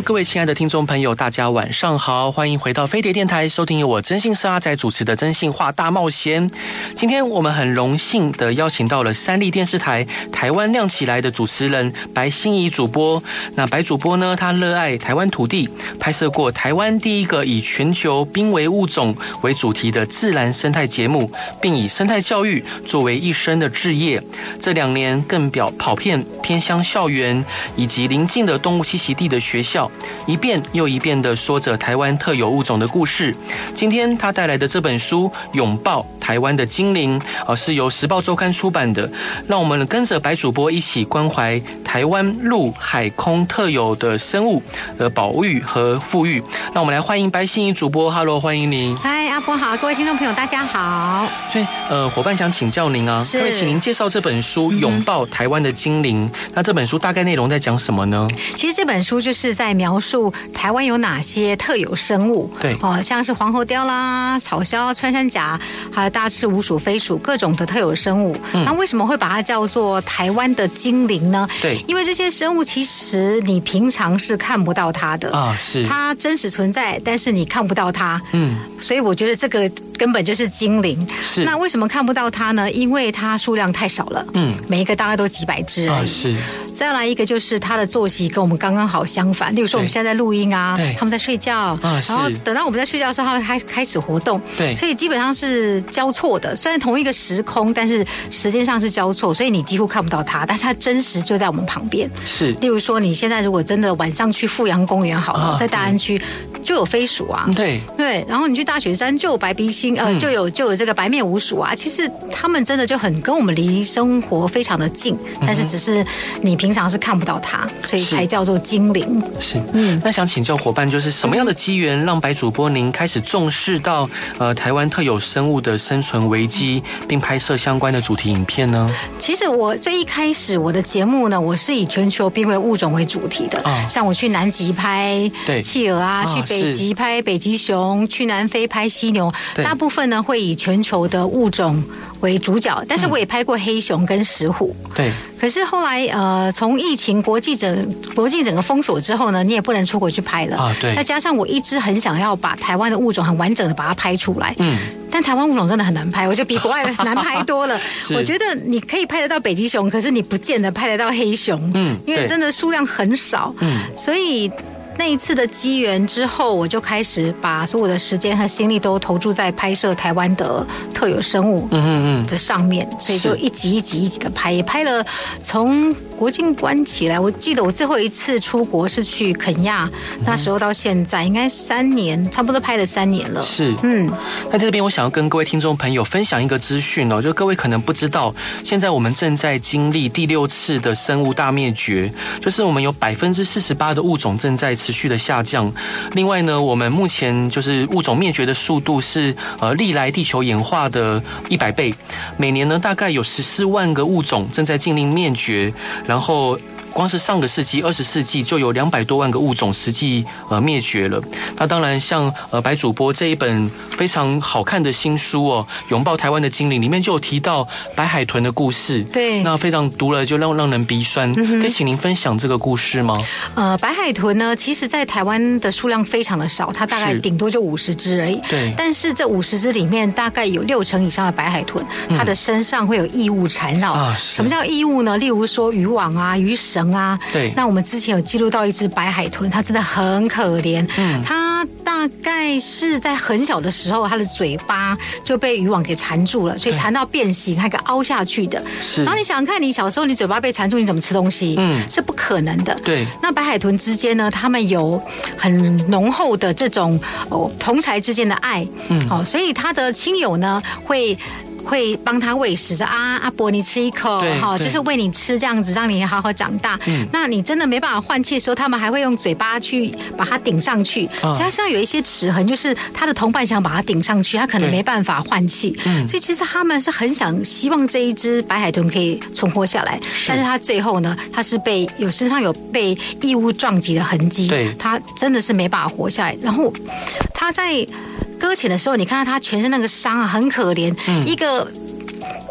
各位亲爱的听众朋友，大家晚上好，欢迎回到飞碟电台，收听由我真信是阿仔主持的《真信话大冒险》。今天我们很荣幸的邀请到了三立电视台《台湾亮起来》的主持人白心怡主播。那白主播呢，他热爱台湾土地，拍摄过台湾第一个以全球濒危物种为主题的自然生态节目，并以生态教育作为一生的志业。这两年更表跑遍偏乡校园以及邻近的动物栖息地的学校。一遍又一遍地说着台湾特有物种的故事。今天他带来的这本书《拥抱台湾的精灵》啊，是由时报周刊出版的。让我们跟着白主播一起关怀台湾陆海空特有的生物的保育和富裕。让我们来欢迎白心怡主播，Hello，欢迎您。嗨，阿波好，各位听众朋友大家好。所以呃，伙伴想请教您啊，可以请您介绍这本书《拥抱台湾的精灵》。那这本书大概内容在讲什么呢？其实这本书就是在。在描述台湾有哪些特有生物？对哦，像是黄喉貂啦、草鸮、穿山甲，还有大翅鼯鼠、飞鼠，各种的特有生物。嗯、那为什么会把它叫做台湾的精灵呢？对，因为这些生物其实你平常是看不到它的啊，是它真实存在，但是你看不到它。嗯，所以我觉得这个根本就是精灵。是那为什么看不到它呢？因为它数量太少了。嗯，每一个大概都几百只啊。是。再来一个就是它的作息跟我们刚刚好相反。例如说，我们现在在录音啊，他们在睡觉，然后等到我们在睡觉的时候，他们开开始活动，对，所以基本上是交错的。虽然同一个时空，但是时间上是交错，所以你几乎看不到它，但是它真实就在我们旁边。是，例如说，你现在如果真的晚上去富阳公园好了，在大安区就有飞鼠啊，对。对，然后你去大雪山就有白鼻星，呃，就有就有这个白面鼯鼠啊。其实他们真的就很跟我们离生活非常的近，但是只是你平常是看不到它，所以才叫做精灵。是，嗯。那想请教伙伴，就是什么样的机缘让白主播您开始重视到呃台湾特有生物的生存危机，并拍摄相关的主题影片呢？其实我最一开始我的节目呢，我是以全球濒危物种为主题的，哦、像我去南极拍企鹅啊，去北极拍北极熊，去南非拍犀牛，大部分呢会以全球的物种为主角，但是我也拍过黑熊跟石虎。对。可是后来呃，从疫情国际整国际整个封锁之后呢，你也不能出国去拍了啊。对。再加上我一直很想要把台湾的物种很完整的把它拍出来。嗯。但台湾物种真的很难拍，我觉得比国外难拍多了。我觉得你可以拍得到北极熊，可是你不见得拍得到黑熊。嗯。因为真的数量很少。嗯。所以。那一次的机缘之后，我就开始把所有的时间和心力都投注在拍摄台湾的特有生物，嗯嗯嗯，这上面，所以就一集一集一集的拍，也拍了从国境关起来。我记得我最后一次出国是去肯亚，那时候到现在应该三年，差不多拍了三年了。是，嗯。那在这边，我想要跟各位听众朋友分享一个资讯哦，就各位可能不知道，现在我们正在经历第六次的生物大灭绝，就是我们有百分之四十八的物种正在。持续的下降。另外呢，我们目前就是物种灭绝的速度是呃历来地球演化的一百倍。每年呢，大概有十四万个物种正在进令灭绝。然后。光是上个世纪二十世纪就有两百多万个物种实际呃灭绝了。那当然，像呃白主播这一本非常好看的新书哦，《拥抱台湾的精灵》里面就有提到白海豚的故事。对，那非常读了就让让人鼻酸。嗯、可以请您分享这个故事吗？呃，白海豚呢，其实在台湾的数量非常的少，它大概顶多就五十只而已。对，但是这五十只里面大概有六成以上的白海豚，它的身上会有异物缠绕。啊、嗯，什么叫异物呢？例如说渔网啊、鱼绳。啊，对，那我们之前有记录到一只白海豚，它真的很可怜。嗯，它大概是在很小的时候，它的嘴巴就被渔网给缠住了，所以缠到变形，还给凹下去的。是，然后你想想看，你小时候你嘴巴被缠住，你怎么吃东西？嗯，是不可能的。对，那白海豚之间呢，它们有很浓厚的这种哦同才之间的爱。嗯，哦，所以它的亲友呢会。会帮他喂食，说啊阿伯你吃一口哈，就是喂你吃这样子，让你好好长大。嗯，那你真的没办法换气的时候，他们还会用嘴巴去把它顶上去。嗯，其实上有一些齿痕，就是他的同伴想把它顶上去，他可能没办法换气。嗯，所以其实他们是很想希望这一只白海豚可以存活下来，但是他最后呢，他是被有身上有被异物撞击的痕迹，对，他真的是没办法活下来。然后他在搁浅的时候，你看到他全身那个伤啊，很可怜，嗯，一个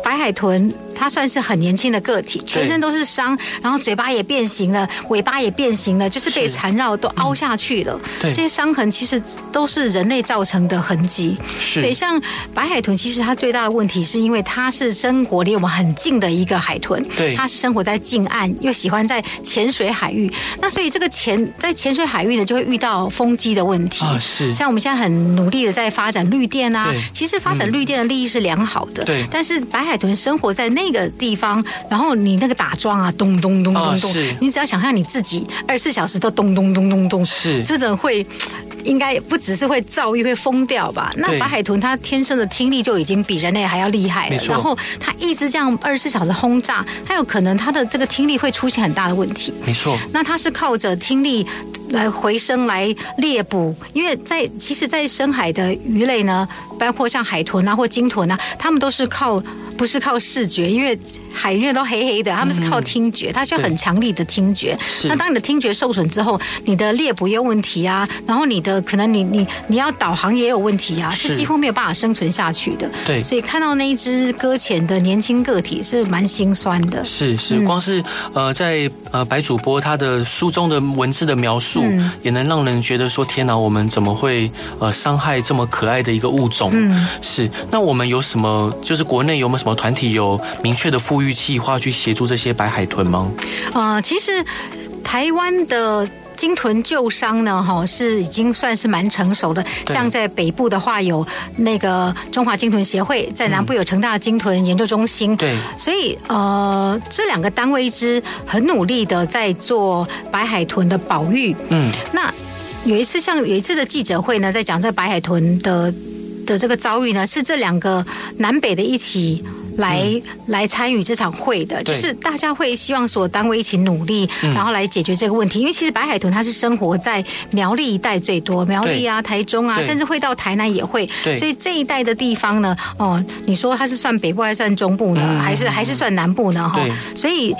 白海豚。它算是很年轻的个体，全身都是伤，然后嘴巴也变形了，尾巴也变形了，就是被缠绕都凹下去了。对，这些伤痕其实都是人类造成的痕迹。是，对，像白海豚，其实它最大的问题是因为它是生活离我们很近的一个海豚，对，它是生活在近岸，又喜欢在浅水海域，那所以这个潜在浅水海域呢，就会遇到风机的问题。啊。是，像我们现在很努力的在发展绿电啊，其实发展绿电的利益是良好的，对，但是白海豚生活在那。个地方，然后你那个打桩啊，咚咚咚咚咚，你只要想象你自己二十四小时都咚咚咚咚咚，是这种会，应该不只是会躁郁会疯掉吧？那白海豚它天生的听力就已经比人类还要厉害了，然后它一直这样二十四小时轰炸，它有可能它的这个听力会出现很大的问题。没错，那它是靠着听力来回声来猎捕，因为在其实，在深海的鱼类呢，包括像海豚啊或鲸豚啊，它们都是靠。不是靠视觉，因为海面都黑黑的，他们是靠听觉，它需要很强力的听觉。那当你的听觉受损之后，你的猎捕也有问题啊，然后你的可能你你你要导航也有问题啊，是几乎没有办法生存下去的。对，所以看到那一只搁浅的年轻个体是蛮心酸的。是是，光是呃在呃白主播他的书中的文字的描述，也能让人觉得说天哪，我们怎么会呃伤害这么可爱的一个物种？嗯，是。那我们有什么？就是国内有没有什么？团体有明确的富裕计划去协助这些白海豚吗？呃，其实台湾的鲸豚救伤呢，哈，是已经算是蛮成熟的。像在北部的话，有那个中华鲸豚协会，在南部有成大鲸豚研究中心。对，所以呃，这两个单位一直很努力的在做白海豚的保育。嗯，那有一次像有一次的记者会呢，在讲这白海豚的的这个遭遇呢，是这两个南北的一起。来、嗯、来参与这场会的，就是大家会希望所有单位一起努力，然后来解决这个问题。因为其实白海豚它是生活在苗栗一带最多，苗栗啊、台中啊，甚至会到台南也会。所以这一带的地方呢，哦，你说它是算北部还是算中部呢？还是还是算南部呢？哈，所以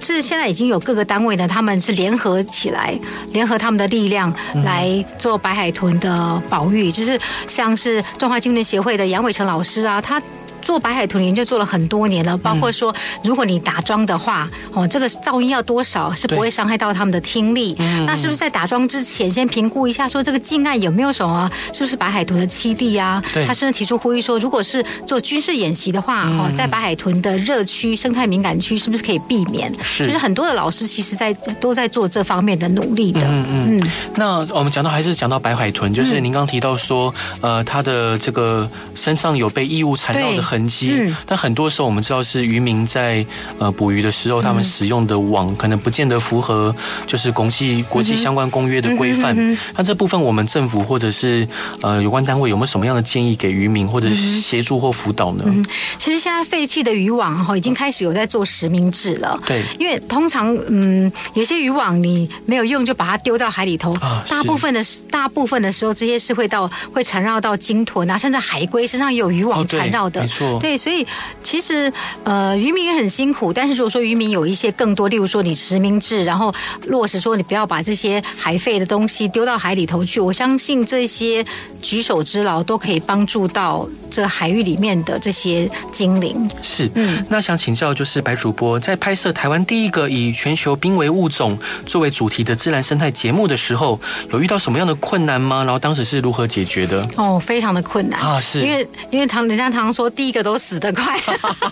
是现在已经有各个单位呢，他们是联合起来，联合他们的力量来做白海豚的保育。就是像是中华鲸豚协会的杨伟成老师啊，他。做白海豚研究做了很多年了，包括说，如果你打桩的话，哦，这个噪音要多少是不会伤害到他们的听力？那是不是在打桩之前先评估一下，说这个近岸有没有什么？是不是白海豚的栖地啊？他甚至提出呼吁说，如果是做军事演习的话，哦，在白海豚的热区、生态敏感区，是不是可以避免？是，就是很多的老师其实在都在做这方面的努力的。嗯嗯。嗯，那我们讲到还是讲到白海豚，就是您刚提到说，呃，它的这个身上有被异物缠绕的很。痕迹，嗯，但很多时候我们知道是渔民在呃捕鱼的时候，他们使用的网可能不见得符合就是国际国际相关公约的规范。那这部分我们政府或者是呃有关单位有没有什么样的建议给渔民或者是协助或辅导呢？嗯，其实现在废弃的渔网哈已经开始有在做实名制了。对，因为通常嗯有些渔网你没有用就把它丢到海里头，大部分的大部分的时候这些是会到会缠绕到鲸豚啊，甚至海龟身上也有渔网缠绕的。没错。对，所以其实呃，渔民也很辛苦。但是如果说渔民有一些更多，例如说你实名制，然后落实说你不要把这些海废的东西丢到海里头去，我相信这些举手之劳都可以帮助到这海域里面的这些精灵。是，嗯，那想请教就是白主播在拍摄台湾第一个以全球濒危物种作为主题的自然生态节目的时候，有遇到什么样的困难吗？然后当时是如何解决的？哦，非常的困难啊，是因为因为唐人家常说第一个。都死得快，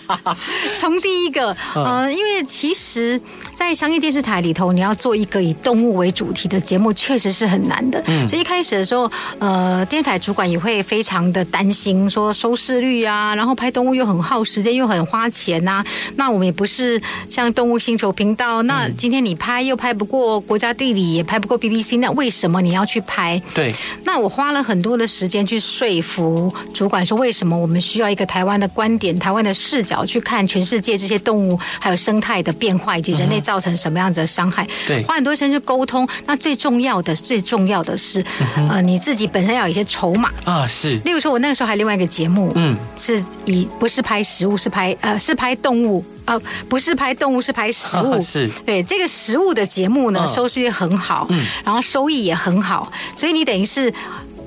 从第一个，呃，因为其实，在商业电视台里头，你要做一个以动物为主题的节目，确实是很难的。嗯，所以一开始的时候，呃，电视台主管也会非常的担心，说收视率啊，然后拍动物又很耗时间，又很花钱呐、啊。那我们也不是像动物星球频道，那今天你拍又拍不过国家地理，也拍不过 BBC，那为什么你要去拍？对，那我花了很多的时间去说服主管，说为什么我们需要一个台湾。湾的观点、台湾的视角去看全世界这些动物还有生态的变化，以及人类造成什么样子的伤害。对，花很多时间去沟通。那最重要的、最重要的是，呃，你自己本身要有一些筹码啊。是，例如说，我那个时候还另外一个节目，嗯，是以不是拍食物，是拍呃，是拍动物。呃，不是拍动物，是拍食物。是，对这个食物的节目呢，收视率很好，嗯，然后收益也很好，所以你等于是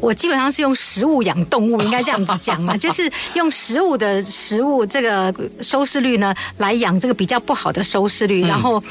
我基本上是用食物养动物，应该这样子讲嘛，就是用食物的食物这个收视率呢来养这个比较不好的收视率，然后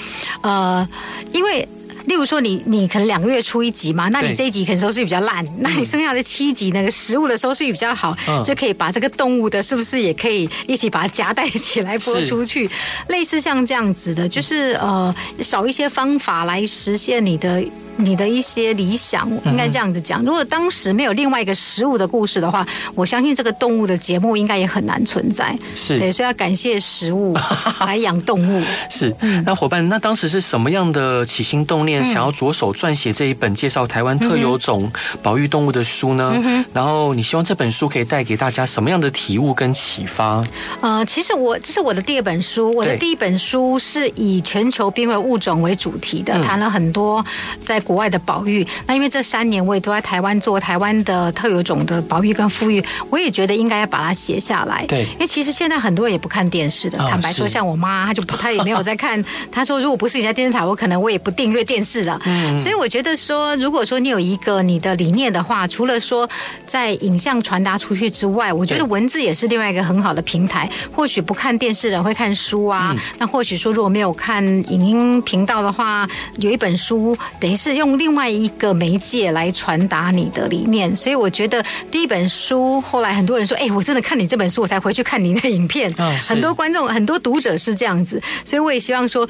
呃，因为。例如说你，你你可能两个月出一集嘛，那你这一集可能收视率比较烂，那你剩下的七集那个食物的收视率比较好，嗯、就可以把这个动物的，是不是也可以一起把它夹带起来播出去？类似像这样子的，就是呃，少一些方法来实现你的你的一些理想，应该这样子讲。如果当时没有另外一个食物的故事的话，我相信这个动物的节目应该也很难存在。是对，所以要感谢食物 来养动物。是，那伙伴，那当时是什么样的起心动念？想要着手撰写这一本介绍台湾特有种保育动物的书呢？嗯、然后你希望这本书可以带给大家什么样的体悟跟启发？呃，其实我这是我的第二本书，我的第一本书是以全球濒危物种为主题的，谈了很多在国外的保育。那因为这三年我也都在台湾做台湾的特有种的保育跟富裕，我也觉得应该要把它写下来。对，因为其实现在很多人也不看电视的，坦白说，像我妈，她就不，她 也没有在看。她说，如果不是你在电视台，我可能我也不订阅电视。是的，嗯，所以我觉得说，如果说你有一个你的理念的话，除了说在影像传达出去之外，我觉得文字也是另外一个很好的平台。或许不看电视的人会看书啊，嗯、那或许说如果没有看影音频道的话，有一本书等于是用另外一个媒介来传达你的理念。所以我觉得第一本书后来很多人说，哎，我真的看你这本书，我才回去看你的影片。哦、很多观众、很多读者是这样子，所以我也希望说。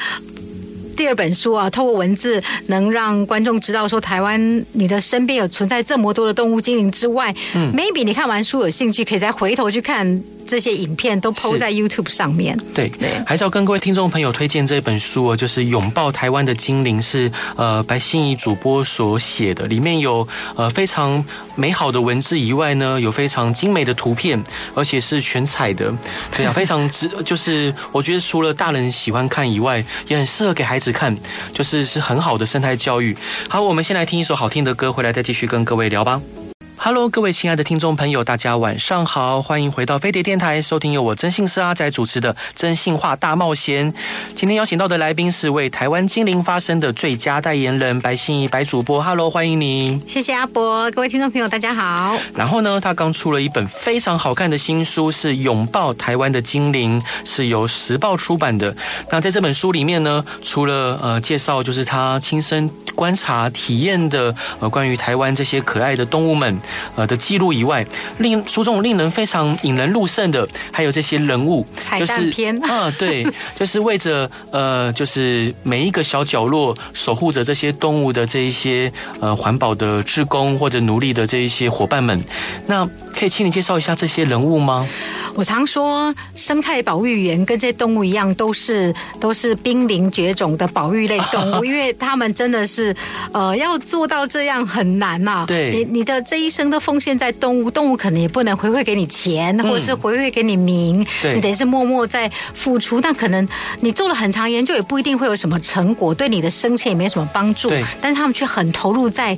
第二本书啊，透过文字能让观众知道说，台湾你的身边有存在这么多的动物精灵之外，嗯，maybe 你看完书有兴趣，可以再回头去看。这些影片都 PO 在 YouTube 上面。对，还是要跟各位听众朋友推荐这本书哦，就是《拥抱台湾的精灵》，是呃白心怡主播所写的，里面有呃非常美好的文字以外呢，有非常精美的图片，而且是全彩的，对啊，非常值，就是我觉得除了大人喜欢看以外，也很适合给孩子看，就是是很好的生态教育。好，我们先来听一首好听的歌，回来再继续跟各位聊吧。Hello，各位亲爱的听众朋友，大家晚上好，欢迎回到飞碟电台，收听由我真姓是阿仔主持的《真性话大冒险》。今天邀请到的来宾是为台湾精灵发声的最佳代言人白心怡白主播。Hello，欢迎你。谢谢阿伯，各位听众朋友，大家好。然后呢，他刚出了一本非常好看的新书，是《拥抱台湾的精灵》，是由时报出版的。那在这本书里面呢，除了呃介绍就是他亲身观察体验的呃关于台湾这些可爱的动物们。呃的记录以外，令书中令人非常引人入胜的，还有这些人物彩蛋片啊，对，就是为着呃，就是每一个小角落守护着这些动物的这一些呃环保的志工或者奴隶的这一些伙伴们，那可以请你介绍一下这些人物吗？我常说，生态保育员跟这些动物一样，都是都是濒临绝种的保育类动物，因为他们真的是呃要做到这样很难呐、啊。对，你你的这一生都奉献在动物，动物可能也不能回馈给你钱，或者是回馈给你名，嗯、你得是默默在付出。那可能你做了很长研究，也不一定会有什么成果，对你的生前也没什么帮助。但是他们却很投入在。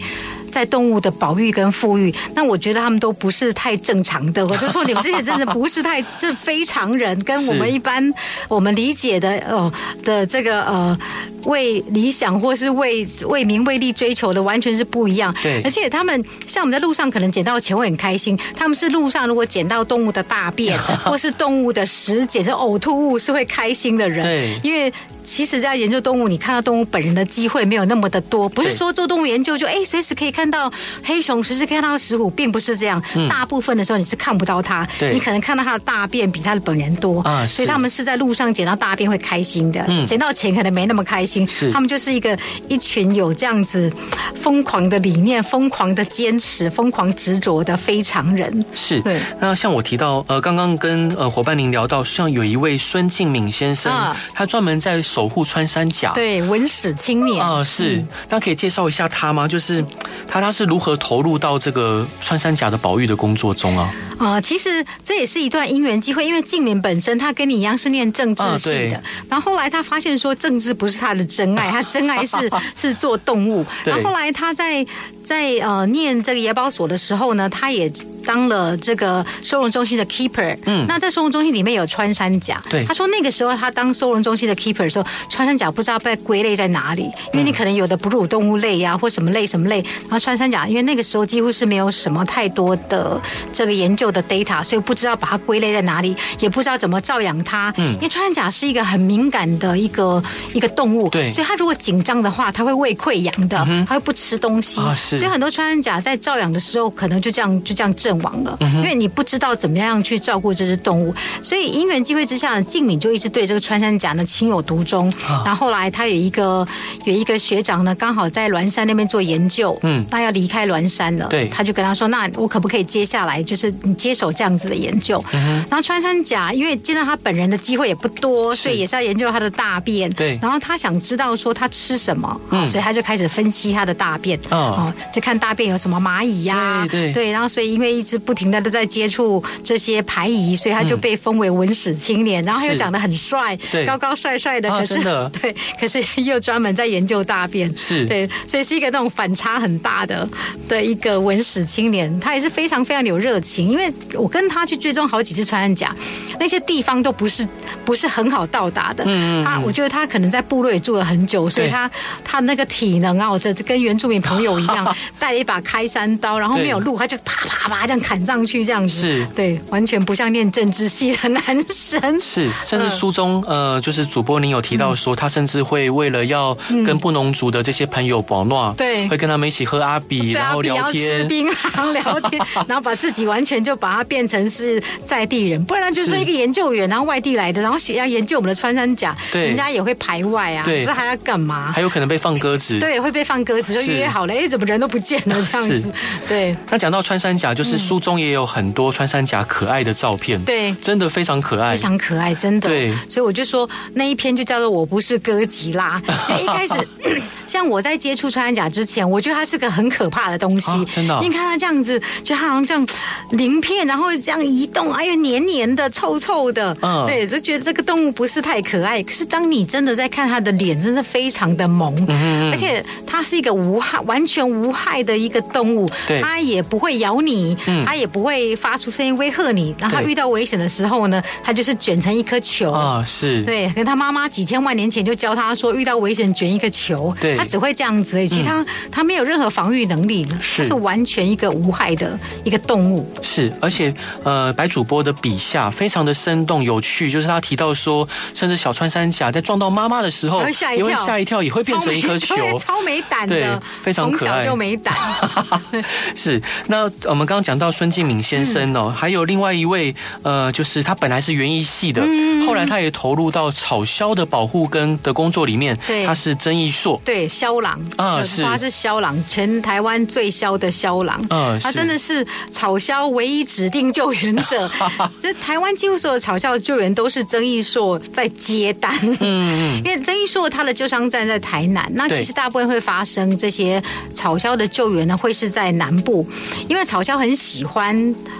在动物的保育跟富裕，那我觉得他们都不是太正常的。我就说你们这些真的不是太是非常人，跟我们一般我们理解的哦的这个呃为理想或是为为名为利追求的完全是不一样。对，而且他们像我们在路上可能捡到钱会很开心，他们是路上如果捡到动物的大便 或是动物的屎捡成呕吐物是会开心的人。对，因为其实在研究动物，你看到动物本人的机会没有那么的多，不是说做动物研究就哎随时可以。看到黑熊，随时看到石虎，并不是这样。嗯、大部分的时候你是看不到它，你可能看到它的大便比它的本人多啊。所以他们是在路上捡到大便会开心的，捡、嗯、到钱可能没那么开心。是他们就是一个一群有这样子疯狂的理念、疯狂的坚持、疯狂执着的非常人。是对。那像我提到，呃，刚刚跟呃伙伴您聊到，像有一位孙敬敏先生，啊、他专门在守护穿山甲，对，文史青年啊、呃，是，那可以介绍一下他吗？就是他他是如何投入到这个穿山甲的保育的工作中啊？啊、呃，其实这也是一段因缘机会，因为静敏本身他跟你一样是念政治系的，呃、然后后来他发现说政治不是他的真爱，他真爱是 是做动物，然后后来他在在呃念这个野保所的时候呢，他也。当了这个收容中心的 keeper，嗯，那在收容中心里面有穿山甲，对，他说那个时候他当收容中心的 keeper 的时候，穿山甲不知道被归类在哪里，因为你可能有的哺乳动物类呀、啊，或什么类什么类，然后穿山甲，因为那个时候几乎是没有什么太多的这个研究的 data，所以不知道把它归类在哪里，也不知道怎么照养它，嗯，因为穿山甲是一个很敏感的一个一个动物，对，所以它如果紧张的话，它会胃溃疡的，它会不吃东西，啊、所以很多穿山甲在照养的时候，可能就这样就这样阵亡了，因为你不知道怎么样去照顾这只动物，所以因缘际会之下呢，静敏就一直对这个穿山甲呢情有独钟。然后后来他有一个有一个学长呢，刚好在栾山那边做研究，嗯，那要离开栾山了，对，他就跟他说：“那我可不可以接下来，就是你接手这样子的研究？”然后穿山甲因为见到他本人的机会也不多，所以也是要研究他的大便，对。然后他想知道说他吃什么，嗯，所以他就开始分析他的大便，哦，就看大便有什么蚂蚁呀，对对，然后所以因为一直不停。的都在接触这些排遗，所以他就被封为文史青年。嗯、然后他又长得很帅，高高帅帅的。可是，啊、对，可是又专门在研究大便，是对，所以是一个那种反差很大的的一个文史青年。他也是非常非常有热情，因为我跟他去追踪好几次穿山甲，那些地方都不是不是很好到达的。嗯，他我觉得他可能在部落也住了很久，所以他他那个体能啊，我这跟原住民朋友一样，带了一把开山刀，然后没有路，他就啪啪啪这样砍上去。这样子。是。对，完全不像念政治系的男生。是，甚至书中呃，就是主播您有提到说，他甚至会为了要跟布农族的这些朋友保暖，对，会跟他们一起喝阿比，然后聊天，吃槟榔聊天，然后把自己完全就把它变成是在地人，不然就是。一个研究员，然后外地来的，然后要研究我们的穿山甲，对，人家也会排外啊，对，不知道还要干嘛，还有可能被放鸽子，对，会被放鸽子，就约好了，哎，怎么人都不见了 这样子，对。那讲到穿山甲，就是书中也有。很多穿山甲可爱的照片，对，真的非常可爱，非常可爱，真的。对，所以我就说那一篇就叫做“我不是哥吉拉”。一开始，像我在接触穿山甲之前，我觉得它是个很可怕的东西，啊、真的、哦。你看它这样子，就好像这样鳞片，然后这样移动，哎呦，黏黏的、臭臭的，嗯，对，就觉得这个动物不是太可爱。可是当你真的在看它的脸，真的非常的萌，而且它是一个无害、完全无害的一个动物，对，它也不会咬你，它也不会。发出声音威吓你，然后他遇到危险的时候呢，它就是卷成一颗球。啊，是。对，跟他妈妈几千万年前就教他说，遇到危险卷一个球，对，他只会这样子，其实他、嗯、他没有任何防御能力，它是完全一个无害的一个动物，是，而且呃，白主播的笔下非常的生动有趣，就是他提到说，甚至小穿山甲在撞到妈妈的时候，也会吓一跳，吓一跳，也会变成一颗球，超没 胆的，非常可爱，从小就没胆，是。那我们刚刚讲到孙敬敏。先生哦，还有另外一位，呃，就是他本来是园艺系的，后来他也投入到草鸮的保护跟的工作里面。对，他是曾义硕，对，鸮郎啊，是他是鸮郎，全台湾最鸮的鸮郎。嗯，他真的是草鸮唯一指定救援者。就台湾几乎所有草鸮的救援都是曾义硕在接单。嗯，因为曾义硕他的救伤站在台南，那其实大部分会发生这些草鸮的救援呢，会是在南部，因为草鸮很喜欢。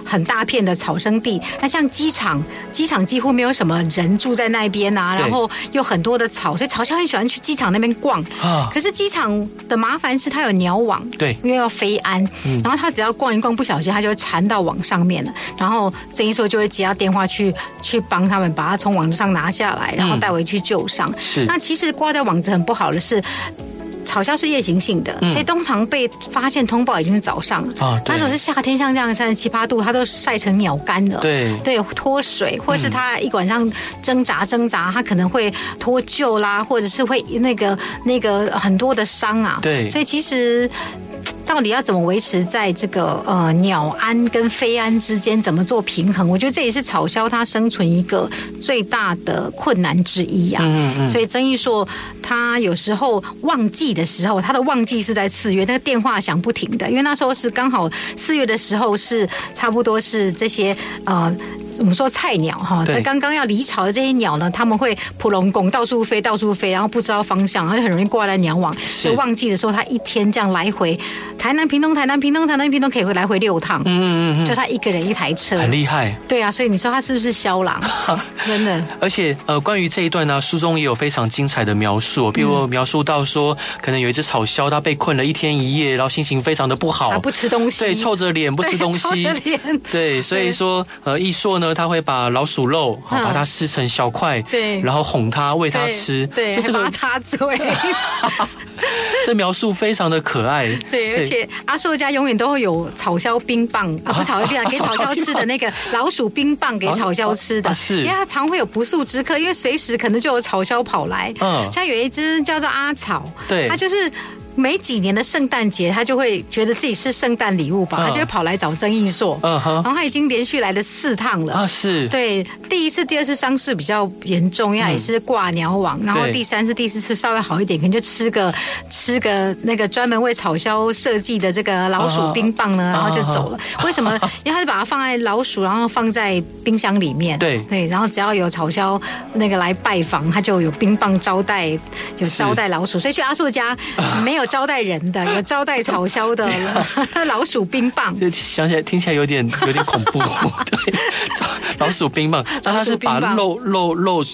很大片的草生地，那像机场，机场几乎没有什么人住在那边啊，然后有很多的草，所以草鸮很喜欢去机场那边逛。啊，可是机场的麻烦是它有鸟网，对，因为要飞安，然后他只要逛一逛，不小心他就会缠到网上面了，然后曾义硕就会接到电话去去帮他们把它从网上拿下来，然后带回去救伤。是，那其实挂在网子很不好的是。草鸮是夜行性的，所以通常被发现通报已经是早上了。啊，那如果是夏天，像这样三十七八度，它都晒成鸟干了。对对，脱水，或是它一晚上挣扎挣扎，它可能会脱臼啦，或者是会那个那个很多的伤啊。对，所以其实。到底要怎么维持在这个呃鸟安跟飞安之间怎么做平衡？我觉得这也是草鸮它生存一个最大的困难之一啊。嗯嗯。所以曾毅说他有时候旺季的时候，他的旺季是在四月，那个电话响不停的，因为那时候是刚好四月的时候是差不多是这些呃我们说菜鸟哈，在刚刚要离巢的这些鸟呢，他们会扑龙拱到处飞，到处飞，然后不知道方向，而且很容易挂在鸟网。所以旺季的时候，他一天这样来回台南屏东台南屏东台南屏东可以回来回六趟。嗯嗯嗯，就他一个人一台车，很厉害。对啊，所以你说他是不是肖郎？真的。而且呃，关于这一段呢，书中也有非常精彩的描述，比如描述到说，可能有一只草鸮，它被困了一天一夜，然后心情非常的不好，不吃东西，对，臭着脸不吃东西，臭着脸，对，所以说呃，义硕呢，他会把老鼠肉好把它撕成小块，对，然后哄它喂它吃，对，还把它擦嘴。这描述非常的可爱，对，而且阿硕家永远都会有草鸮冰棒啊，不是草鸮冰棒，给草鸮吃的那个老鼠冰棒，给草鸮吃的，是，因为他常会有不速之客，因为随时可能就有草鸮跑来，嗯，像有一只叫做阿草，对，它就是。每几年的圣诞节，他就会觉得自己是圣诞礼物吧，他就会跑来找曾义硕。嗯哼，然后他已经连续来了四趟了。啊，是。对，第一次、第二次伤势比较严重，因为也是挂鸟网。然后第三次、第四次稍微好一点，可能就吃个吃个那个专门为草鸮设计的这个老鼠冰棒呢，然后就走了。为什么？因为他是把它放在老鼠，然后放在冰箱里面。对对，然后只要有草鸮那个来拜访，他就有冰棒招待，有招待老鼠。所以去阿硕家 没有。招待人的，有招待草鸮的 老鼠冰棒，想起来听起来有点有点恐怖。对，老鼠冰棒，那他是把肉肉肉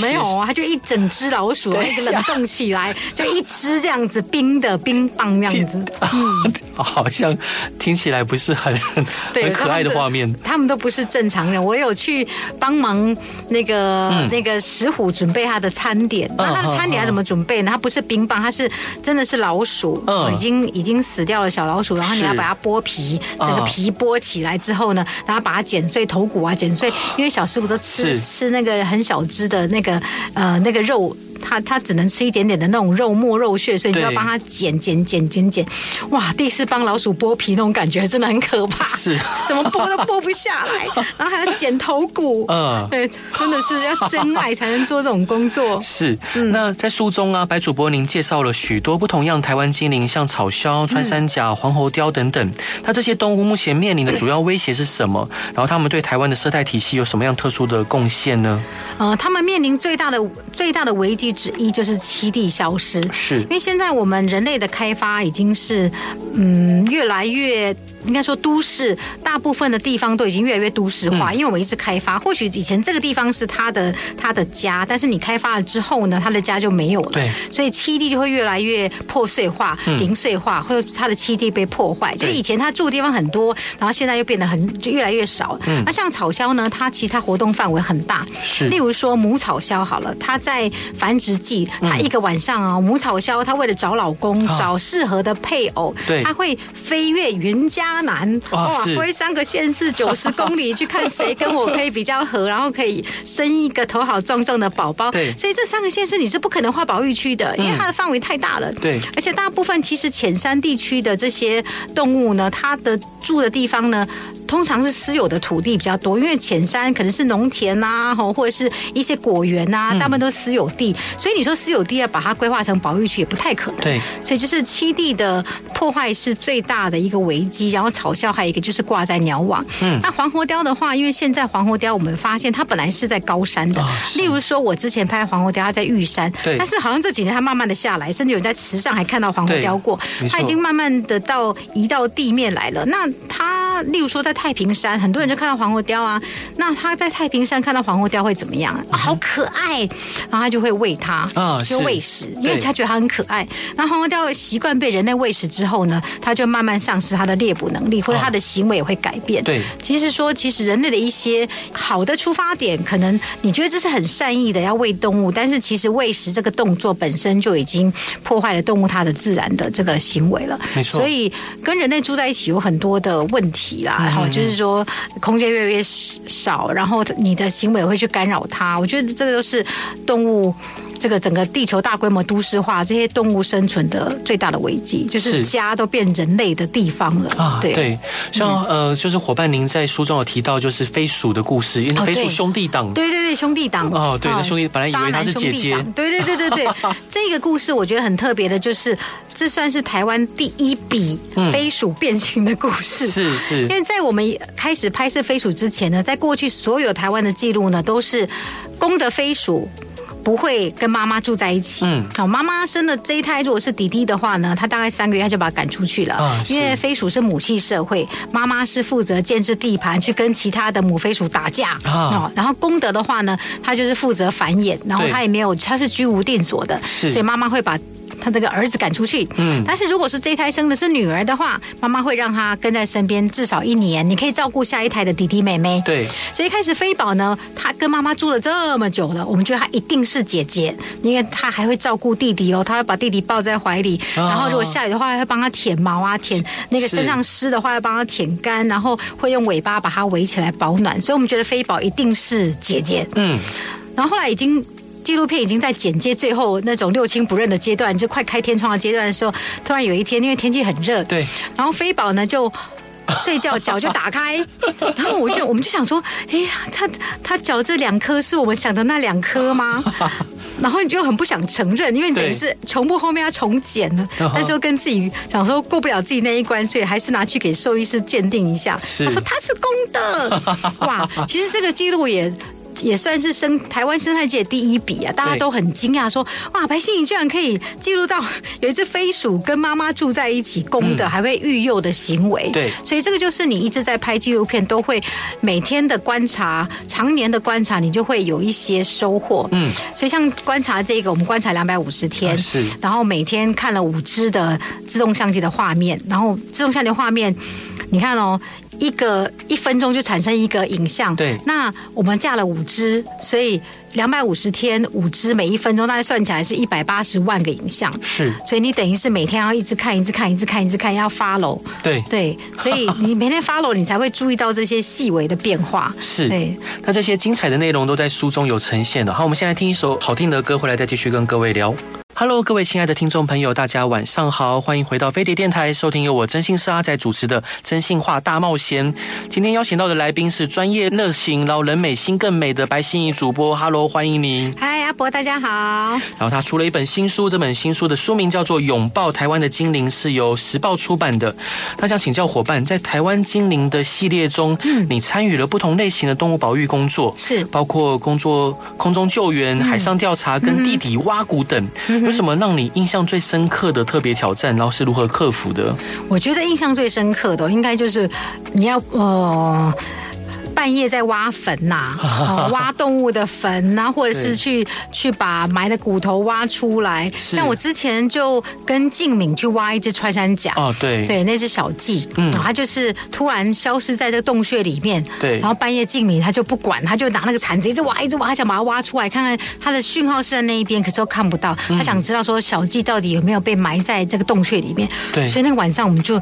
没有啊，他就一整只老鼠，那个冷冻起来，就一只这样子冰的冰棒那样子。嗯，好像听起来不是很 很可爱的画面。他们都不是正常人，我有去帮忙那个那个石虎准备他的餐点。那他的餐点要怎么准备呢？他不是冰棒，他是真的是老。老鼠，已经已经死掉了小老鼠，然后你要把它剥皮，整个皮剥起来之后呢，然后把它剪碎头骨啊，剪碎，因为小师傅都吃吃那个很小只的那个呃那个肉。他他只能吃一点点的那种肉末肉屑，所以你就要帮他剪剪剪剪剪。哇，第一次帮老鼠剥皮那种感觉真的很可怕，是，怎么剥都剥不下来，然后还要剪头骨，嗯，对，真的是要真爱才能做这种工作。是，那在书中啊，白主播您介绍了许多不同样台湾精灵，像草鸮、穿山甲、黄喉貂等等。那这些动物目前面临的主要威胁是什么？然后他们对台湾的生态体系有什么样特殊的贡献呢？呃，他们面临最大的最大的危机。之一就是栖地消失，是因为现在我们人类的开发已经是，嗯，越来越。应该说，都市大部分的地方都已经越来越都市化，因为我们一直开发。或许以前这个地方是他的他的家，但是你开发了之后呢，他的家就没有了。对，所以栖地就会越来越破碎化、零碎化，或者他的栖地被破坏。就是以前他住的地方很多，然后现在又变得很就越来越少。那像草鸮呢，它其实它活动范围很大。是，例如说母草鸮好了，它在繁殖季，它一个晚上啊，母草鸮它为了找老公、找适合的配偶，对，它会飞越云嘉。巴南哇，飞三个县市九十公里去看谁跟我可以比较合，然后可以生一个头好壮壮的宝宝。对，所以这三个县市你是不可能划保育区的，因为它的范围太大了。对，而且大部分其实浅山地区的这些动物呢，它的住的地方呢，通常是私有的土地比较多，因为浅山可能是农田呐，或者是一些果园呐，大部分都是私有地，所以你说私有地要把它规划成保育区也不太可能。对，所以就是七地的破坏是最大的一个危机。然后草鸮还有一个就是挂在鸟网。嗯，那黄喉貂的话，因为现在黄喉貂我们发现它本来是在高山的，例如说我之前拍黄喉貂，它在玉山，对，但是好像这几年它慢慢的下来，甚至有人在池上还看到黄喉貂过，它已经慢慢的到移到地面来了。那它例如说在太平山，很多人就看到黄喉貂啊，那他在太平山看到黄喉貂会怎么样？啊，好可爱，然后他就会喂它，啊，就喂食，因为他觉得它很可爱。那黄喉貂习惯被人类喂食之后呢，它就慢慢丧失它的猎捕能力，或者它的行为也会改变。对，其实说，其实人类的一些好的出发点，可能你觉得这是很善意的，要喂动物，但是其实喂食这个动作本身就已经破坏了动物它的自然的这个行为了。没错，所以跟人类住在一起有很多的问题啦。然后就是说，空间越来越少，然后你的行为会去干扰它。我觉得这个都是动物。这个整个地球大规模都市化，这些动物生存的最大的危机，就是家都变人类的地方了。啊。对。对，像呃，就是伙伴，您在书中有提到，就是飞鼠的故事，因为飞鼠兄弟档，对对对，兄弟党。哦，对，那兄弟本来以为他是姐姐，对对对对对，这个故事我觉得很特别的，就是这算是台湾第一笔飞鼠变形的故事，是是，因为在我们开始拍摄飞鼠之前呢，在过去所有台湾的记录呢，都是公的飞鼠。不会跟妈妈住在一起。嗯，好，妈妈生的这一胎如果是弟弟的话呢，他大概三个月他就把他赶出去了。啊，因为飞鼠是母系社会，妈妈是负责建制地盘，去跟其他的母飞鼠打架。啊，然后公德的话呢，他就是负责繁衍，然后他也没有，他是居无定所的，所以妈妈会把。他这个儿子赶出去，嗯，但是如果是这一胎生的是女儿的话，妈妈会让她跟在身边至少一年，你可以照顾下一胎的弟弟妹妹。对，所以一开始飞宝呢，他跟妈妈住了这么久了，我们觉得他一定是姐姐，因为他还会照顾弟弟哦，他会把弟弟抱在怀里，然后如果下雨的话，会帮他舔毛啊，舔那个身上湿的话，要帮他舔干，然后会用尾巴把它围起来保暖，所以我们觉得飞宝一定是姐姐。嗯，然后后来已经。纪录片已经在剪接最后那种六亲不认的阶段，就快开天窗的阶段的时候，突然有一天，因为天气很热，对，然后飞宝呢就睡觉，脚就打开，然后我就我们就想说，哎呀，他他脚这两颗是我们想的那两颗吗？然后你就很不想承认，因为你等于是重播后面要重剪了，但是又跟自己想说过不了自己那一关，所以还是拿去给兽医师鉴定一下。他说他是公的，哇，其实这个记录也。也算是生台湾生态界第一笔啊！大家都很惊讶，说哇，白心怡居然可以记录到有一只飞鼠跟妈妈住在一起，公的还会育幼的行为。对，所以这个就是你一直在拍纪录片，都会每天的观察，常年的观察，你就会有一些收获。嗯，所以像观察这个，我们观察两百五十天，是，然后每天看了五只的自动相机的画面，然后自动相机的画面，你看哦。一个一分钟就产生一个影像，对。那我们架了五支，所以两百五十天五支，每一分钟大概算起来是一百八十万个影像。是。所以你等于是每天要一直看，一直看，一直看，一直看，要 follow。对对。所以你每天 follow，你才会注意到这些细微的变化。是。对。那这些精彩的内容都在书中有呈现的。好，我们现在听一首好听的歌，回来再继续跟各位聊。Hello，各位亲爱的听众朋友，大家晚上好，欢迎回到飞碟电台，收听由我真心是阿仔主持的《真心话大冒险》。今天邀请到的来宾是专业热情、老人美心更美的白心怡主播。Hello，欢迎您。嗨，阿伯，大家好。然后他出了一本新书，这本新书的书名叫做《拥抱台湾的精灵》，是由时报出版的。他想请教伙伴，在台湾精灵的系列中，嗯，你参与了不同类型的动物保育工作，是包括工作空中救援、嗯、海上调查跟地底挖骨等。嗯有什么让你印象最深刻的特别挑战？然后是如何克服的？我觉得印象最深刻的应该就是你要呃。半夜在挖坟呐、啊，挖动物的坟呐、啊，或者是去去把埋的骨头挖出来。像我之前就跟静敏去挖一只穿山甲，哦，对，对，那只小骥，嗯，它就是突然消失在这个洞穴里面，对，然后半夜静敏他就不管，他就拿那个铲子一直挖，一直挖，他想把它挖出来，看看它的讯号是在那一边，可是都看不到，他想知道说小骥到底有没有被埋在这个洞穴里面，对，所以那个晚上我们就。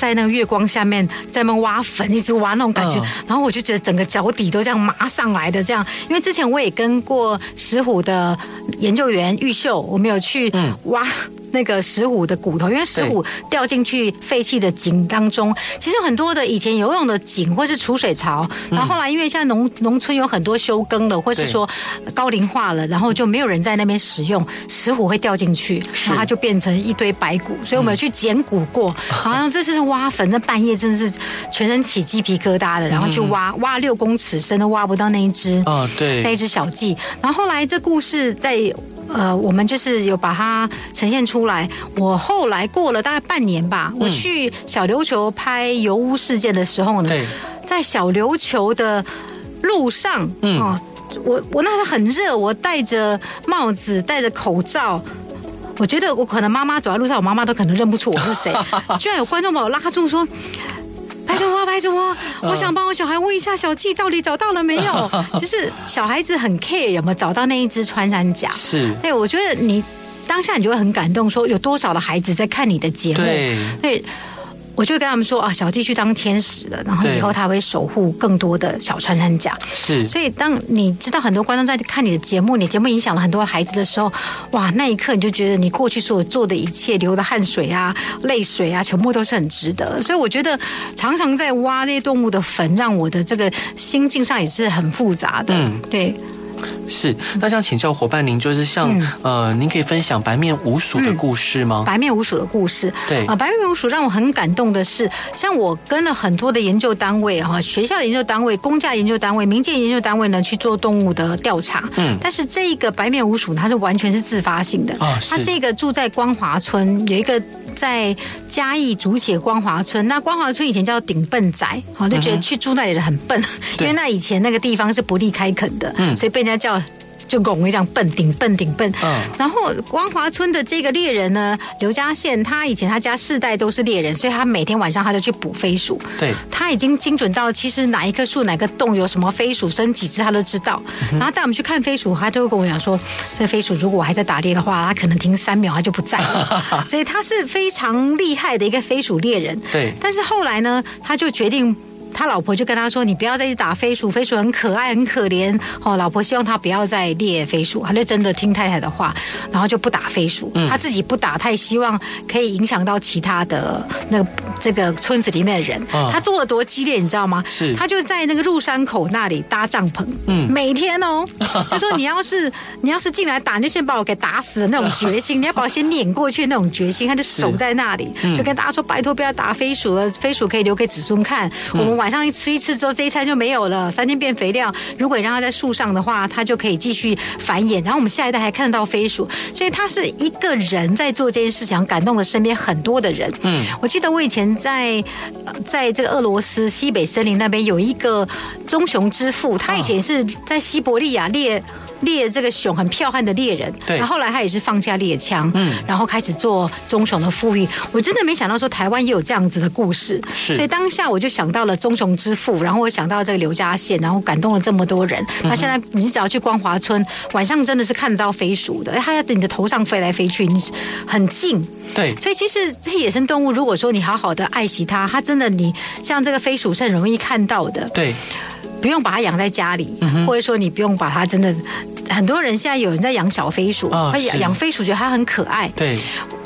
在那个月光下面，在那挖坟，一直挖那种感觉，然后我就觉得整个脚底都这样麻上来的这样，因为之前我也跟过石虎的研究员玉秀，我们有去挖。那个石虎的骨头，因为石虎掉进去废弃的井当中，其实很多的以前游泳的井或是储水槽，然后后来因为现在农农村有很多休耕了，或是说高龄化了，然后就没有人在那边使用，石虎会掉进去，然后它就变成一堆白骨，所以我们有去捡骨过，好像这次是挖坟，那半夜真的是全身起鸡皮疙瘩的，然后去挖挖六公尺深都挖不到那一只，哦，对，那一只小鸡，然后后来这故事在。呃，我们就是有把它呈现出来。我后来过了大概半年吧，我去小琉球拍油污事件的时候呢，在小琉球的路上，嗯，我我那时候很热，我戴着帽子，戴着口罩，我觉得我可能妈妈走在路上，我妈妈都可能认不出我是谁。居然有观众把我拉住说。拍着我，拍着我，我想帮我小孩问一下小季到底找到了没有？就是小孩子很 care 有没有找到那一只穿山甲。是，对，我觉得你当下你就会很感动，说有多少的孩子在看你的节目。对，对，我就会跟他们说啊，小鸡去当天使了，然后以后他会守护更多的小穿山甲。是，所以当你知道很多观众在看你的节目，你节目影响了很多孩子的时候，哇，那一刻你就觉得你过去所做的一切，流的汗水啊、泪水啊，全部都是很值得。所以我觉得常常在挖那些动物的坟，让我的这个心境上也是很复杂的。嗯，对。是，那想请教伙伴您，就是像、嗯、呃，您可以分享白面鼯鼠的故事吗？嗯、白面鼯鼠的故事，对。啊、呃，白面鼯鼠让我很感动的是，像我跟了很多的研究单位哈，学校的研究单位、公家研究单位、民间研究单位呢去做动物的调查，嗯，但是这个白面鼯鼠它是完全是自发性的。啊，它这个住在光华村，有一个在嘉义竹写光华村，那光华村以前叫顶笨仔，好就觉得去住那里的很笨，因为那以前那个地方是不利开垦的，嗯，所以被人家叫。就拱一样笨顶笨顶笨，嗯，然后光华村的这个猎人呢，刘家宪，他以前他家世代都是猎人，所以他每天晚上他就去捕飞鼠。对，他已经精准到其实哪一棵树哪个洞有什么飞鼠生几只他都知道。然后带我们去看飞鼠，他就会跟我讲说，这个飞鼠如果我还在打猎的话，他可能停三秒他就不在了。所以他是非常厉害的一个飞鼠猎人。对，但是后来呢，他就决定。他老婆就跟他说：“你不要再去打飞鼠，飞鼠很可爱，很可怜。”哦，老婆希望他不要再猎飞鼠，他就真的听太太的话，然后就不打飞鼠。他自己不打，他也希望可以影响到其他的那个这个村子里面的人。他做的多激烈，你知道吗？是，他就在那个入山口那里搭帐篷，嗯，每天哦，就说你要是你要是进来打，你就先把我给打死的那种决心，你要把我先撵过去那种决心，他就守在那里，就跟大家说：“拜托，不要打飞鼠了，飞鼠可以留给子孙看。”我们。晚上一吃一次之后，这一餐就没有了。三天变肥料，如果你让它在树上的话，它就可以继续繁衍。然后我们下一代还看得到飞鼠，所以他是一个人在做这件事情，感动了身边很多的人。嗯，我记得我以前在在这个俄罗斯西北森林那边有一个棕熊之父，他以前是在西伯利亚猎。猎这个熊很彪悍的猎人，对，然后后来他也是放下猎枪，嗯，然后开始做棕熊的复育。我真的没想到说台湾也有这样子的故事，是，所以当下我就想到了棕熊之父，然后我想到这个刘家宪，然后感动了这么多人。那现在你只要去光华村，晚上真的是看得到飞鼠的，它在你的头上飞来飞去，你很近，对。所以其实这些野生动物，如果说你好好的爱惜它，它真的你像这个飞鼠是很容易看到的，对。不用把它养在家里，或者说你不用把它真的。很多人现在有人在养小飞鼠，他养养飞鼠，觉得它很可爱。对，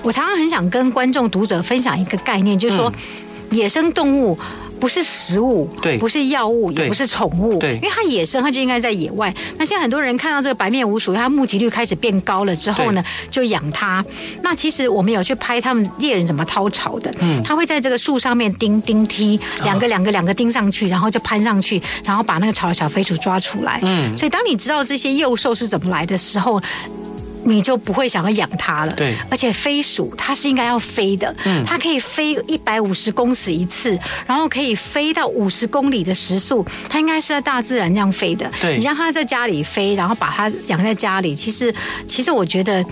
我常常很想跟观众读者分享一个概念，就是说野生动物。不是食物，对，不是药物，也不是宠物，对，因为它野生，它就应该在野外。那现在很多人看到这个白面鼯鼠，它目击率开始变高了之后呢，就养它。那其实我们有去拍他们猎人怎么掏巢的，嗯，他会在这个树上面钉钉梯，两个两个两个钉上去，然后就攀上去，然后把那个巢的小飞鼠抓出来。嗯，所以当你知道这些幼兽是怎么来的时候。你就不会想要养它了。对，而且飞鼠它是应该要飞的，嗯，它可以飞一百五十公尺一次，然后可以飞到五十公里的时速，它应该是在大自然这样飞的。对，你让它在家里飞，然后把它养在家里，其实，其实我觉得，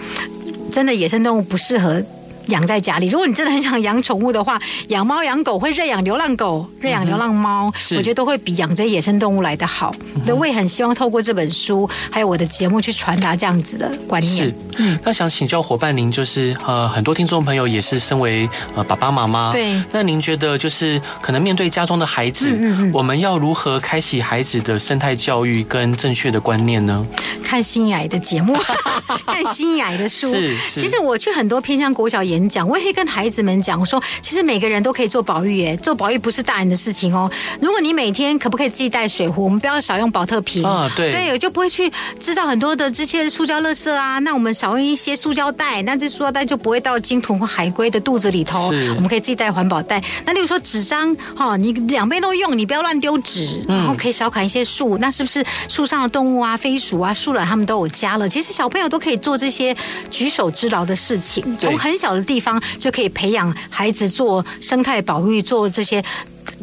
真的野生动物不适合。养在家里，如果你真的很想养宠物的话，养猫养狗会认养流浪狗、认养流浪猫，嗯、我觉得都会比养这些野生动物来得好。那、嗯、我也很希望透过这本书，还有我的节目去传达这样子的观念。是，嗯，那想请教伙伴您，就是呃，很多听众朋友也是身为呃爸爸妈妈，对，那您觉得就是可能面对家中的孩子，我们要如何开启孩子的生态教育跟正确的观念呢？看心仪的节目，看心仪的书。是，是，其实我去很多偏向国小演讲，我也可以跟孩子们讲我说，其实每个人都可以做保育耶，做保育不是大人的事情哦。如果你每天可不可以自己带水壶？我们不要少用保特瓶啊，对，对，我就不会去制造很多的这些塑胶垃圾啊。那我们少用一些塑胶袋，那这塑胶袋就不会到鲸豚或海龟的肚子里头。我们可以自己带环保袋。那例如说纸张，哈，你两边都用，你不要乱丢纸，然后可以少砍一些树。那是不是树上的动物啊，飞鼠啊，树懒他们都有家了？其实小朋友都可以做这些举手之劳的事情，从很小的地方。就可以培养孩子做生态保育，做这些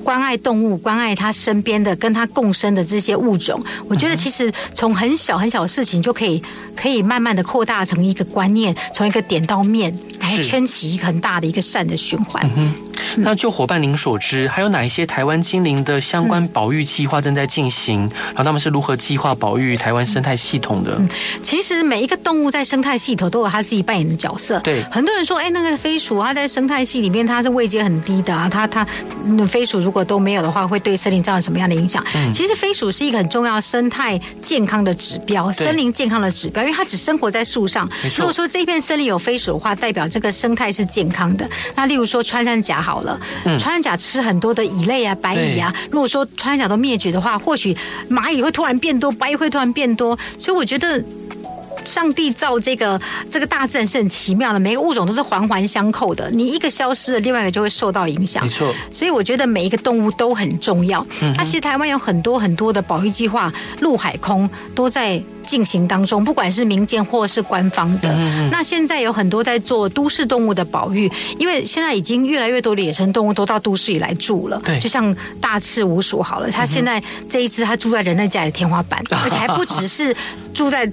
关爱动物、关爱他身边的、跟他共生的这些物种。我觉得其实从很小很小的事情就可以，可以慢慢的扩大成一个观念，从一个点到面，然后圈起一个很大的一个善的循环。那就伙伴您所知，还有哪一些台湾精灵的相关保育计划正在进行？然后他们是如何计划保育台湾生态系统的？其实每一个动物在生态系统都有它自己扮演的角色。对，很多人说，哎，那个飞鼠它在生态系里面它是位阶很低的啊，它它飞鼠如果都没有的话，会对森林造成什么样的影响？嗯，其实飞鼠是一个很重要生态健康的指标，森林健康的指标，因为它只生活在树上。如果说这片森林有飞鼠的话，代表这个生态是健康的。那例如说穿山甲好了，穿山甲吃很多的蚁类啊、白蚁啊。如果说穿山甲都灭绝的话，或许蚂蚁会突然变多，白蚁会突然变多。所以我觉得。上帝造这个这个大自然是很奇妙的，每个物种都是环环相扣的。你一个消失了，另外一个就会受到影响。没错，所以我觉得每一个动物都很重要。嗯，那其实台湾有很多很多的保育计划，陆海空都在进行当中，不管是民间或是官方的。嗯。那现在有很多在做都市动物的保育，因为现在已经越来越多的野生动物都到都市里来住了。对，就像大赤鼯鼠好了，它现在这一只它住在人类家里的天花板，而且还不只是住在。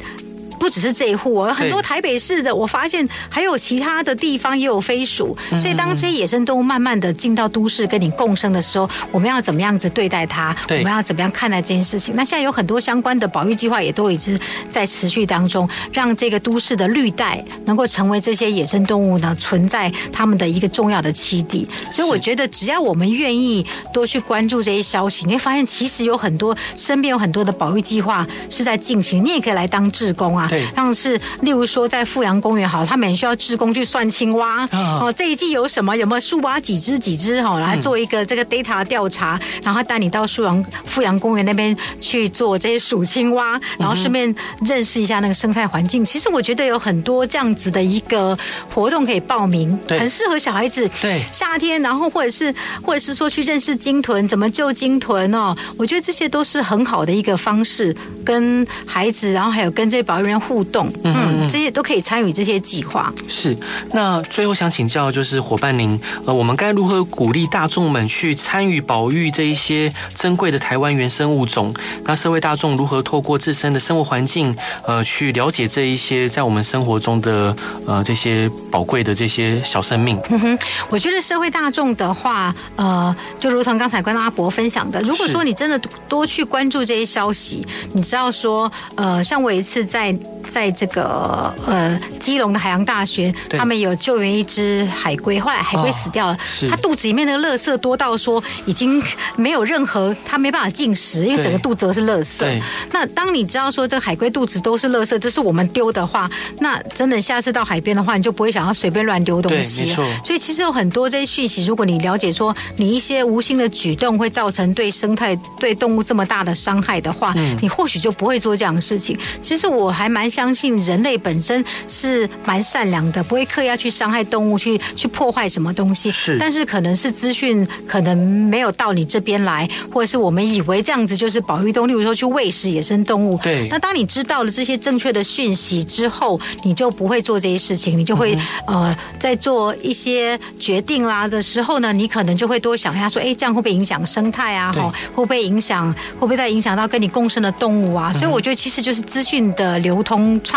不只是这一户，很多台北市的，我发现还有其他的地方也有飞鼠。所以当这些野生动物慢慢的进到都市跟你共生的时候，我们要怎么样子对待它？我们要怎么样看待这件事情？那现在有很多相关的保育计划也都一直在持续当中，让这个都市的绿带能够成为这些野生动物呢存在他们的一个重要的栖地。所以我觉得只要我们愿意多去关注这些消息，你会发现其实有很多身边有很多的保育计划是在进行，你也可以来当志工啊。像是例如说，在富阳公园好，他们也需要志工去算青蛙哦。这一季有什么？有没有树蛙几只几只？哈，来做一个这个 data 调查，然后带你到富阳富阳公园那边去做这些数青蛙，然后顺便认识一下那个生态环境。其实我觉得有很多这样子的一个活动可以报名，很适合小孩子。对，夏天，然后或者是或者是说去认识鲸豚，怎么救鲸豚哦？我觉得这些都是很好的一个方式，跟孩子，然后还有跟这些保育人互动，嗯，这些都可以参与这些计划。是，那最后想请教，就是伙伴您，呃，我们该如何鼓励大众们去参与保育这一些珍贵的台湾原生物种？那社会大众如何透过自身的生活环境，呃，去了解这一些在我们生活中的呃这些宝贵的这些小生命？嗯哼，我觉得社会大众的话，呃，就如同刚才跟阿伯分享的，如果说你真的多去关注这些消息，你知道说，呃，像我一次在。在这个呃基隆的海洋大学，他们有救援一只海龟，后来海龟死掉了，它肚子里面的垃圾多到说已经没有任何，它没办法进食，因为整个肚子都是垃圾。那当你知道说这个海龟肚子都是垃圾，这是我们丢的话，那真的下次到海边的话，你就不会想要随便乱丢东西了。所以其实有很多这些讯息，如果你了解说你一些无心的举动会造成对生态、对动物这么大的伤害的话，你或许就不会做这样的事情。其实我还蛮。相信人类本身是蛮善良的，不会刻意要去伤害动物，去去破坏什么东西。是，但是可能是资讯可能没有到你这边来，或者是我们以为这样子就是保育动物，例如说去喂食野生动物。对。那当你知道了这些正确的讯息之后，你就不会做这些事情，你就会、嗯、呃在做一些决定啦的时候呢，你可能就会多想一下说，哎，这样会不会影响生态啊？哈，会不会影响？会不会再影响到跟你共生的动物啊？嗯、所以我觉得其实就是资讯的流通。畅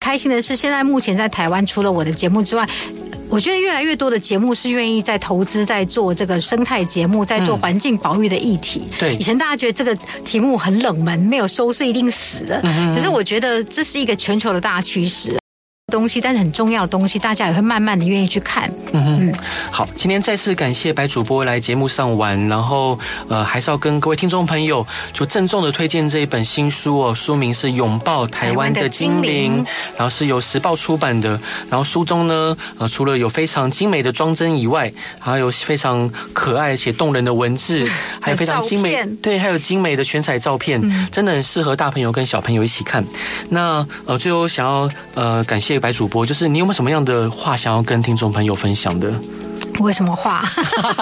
开心的是，现在目前在台湾，除了我的节目之外，我觉得越来越多的节目是愿意在投资，在做这个生态节目，在做环境保育的议题。对，以前大家觉得这个题目很冷门，没有收视一定死的。可是我觉得这是一个全球的大趋势。东西，但是很重要的东西，大家也会慢慢的愿意去看。嗯嗯，好，今天再次感谢白主播来节目上玩，然后呃，还是要跟各位听众朋友就郑重的推荐这一本新书哦，书名是《拥抱台湾的精灵》，然后是由时报出版的。然后书中呢，呃，除了有非常精美的装帧以外，还有非常可爱且动人的文字，还有非常精美，对，还有精美的全彩照片，真的很适合大朋友跟小朋友一起看。那呃，最后想要呃感谢。白主播，就是你有没有什么样的话想要跟听众朋友分享的？为什么话？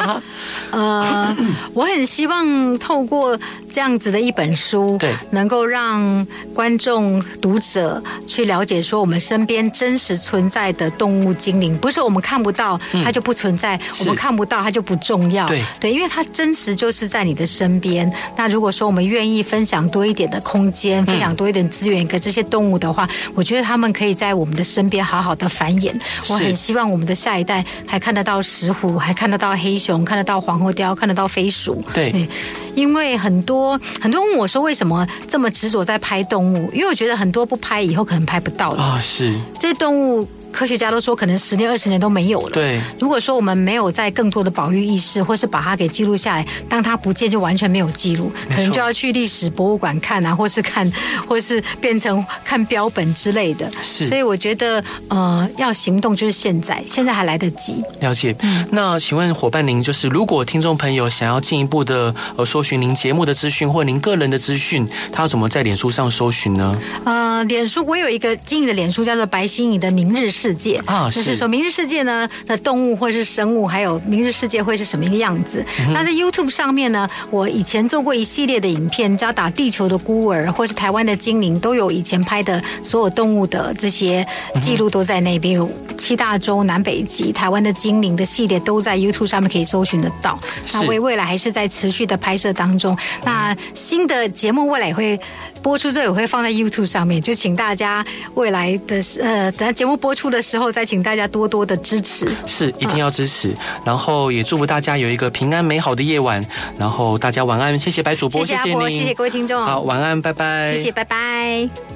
呃，我很希望透过这样子的一本书，对，能够让观众读者去了解说，我们身边真实存在的动物精灵，不是我们看不到它就不存在，嗯、我们看不到它就不重要，对。对，因为它真实就是在你的身边。那如果说我们愿意分享多一点的空间，分享多一点资源给这些动物的话，嗯、我觉得他们可以在我们的身边好好的繁衍。我很希望我们的下一代还看得到石虎，还看得到黑熊，看得到黄喉貂，看得到飞鼠。对，对，因为很多很多人问我说，为什么这么执着在拍动物？因为我觉得很多不拍以后可能拍不到了啊。是这些动物。科学家都说，可能十年、二十年都没有了。对，如果说我们没有在更多的保育意识，或是把它给记录下来，当它不见就完全没有记录，可能就要去历史博物馆看啊，或是看，或是变成看标本之类的。是，所以我觉得，呃，要行动就是现在，现在还来得及。了解。那请问伙伴您，就是如果听众朋友想要进一步的呃搜寻您节目的资讯，或您个人的资讯，他要怎么在脸书上搜寻呢？呃，脸书我有一个经营的脸书叫做白心怡的明日世界啊，就是说明日世界呢的动物或者是生物，还有明日世界会是什么一个样子？嗯、那在 YouTube 上面呢，我以前做过一系列的影片，叫打地球的孤儿，或是台湾的精灵，都有以前拍的所有动物的这些记录都在那边。有七大洲南北极，台湾的精灵的系列都在 YouTube 上面可以搜寻得到。那为未来还是在持续的拍摄当中。那新的节目未来也会播出之后也会放在 YouTube 上面，就请大家未来的呃，等节目播出的时候。再请大家多多的支持，是一定要支持，嗯、然后也祝福大家有一个平安美好的夜晚，然后大家晚安，谢谢白主播，谢谢，谢谢你，谢谢各位听众，好，晚安，拜拜，谢谢，拜拜。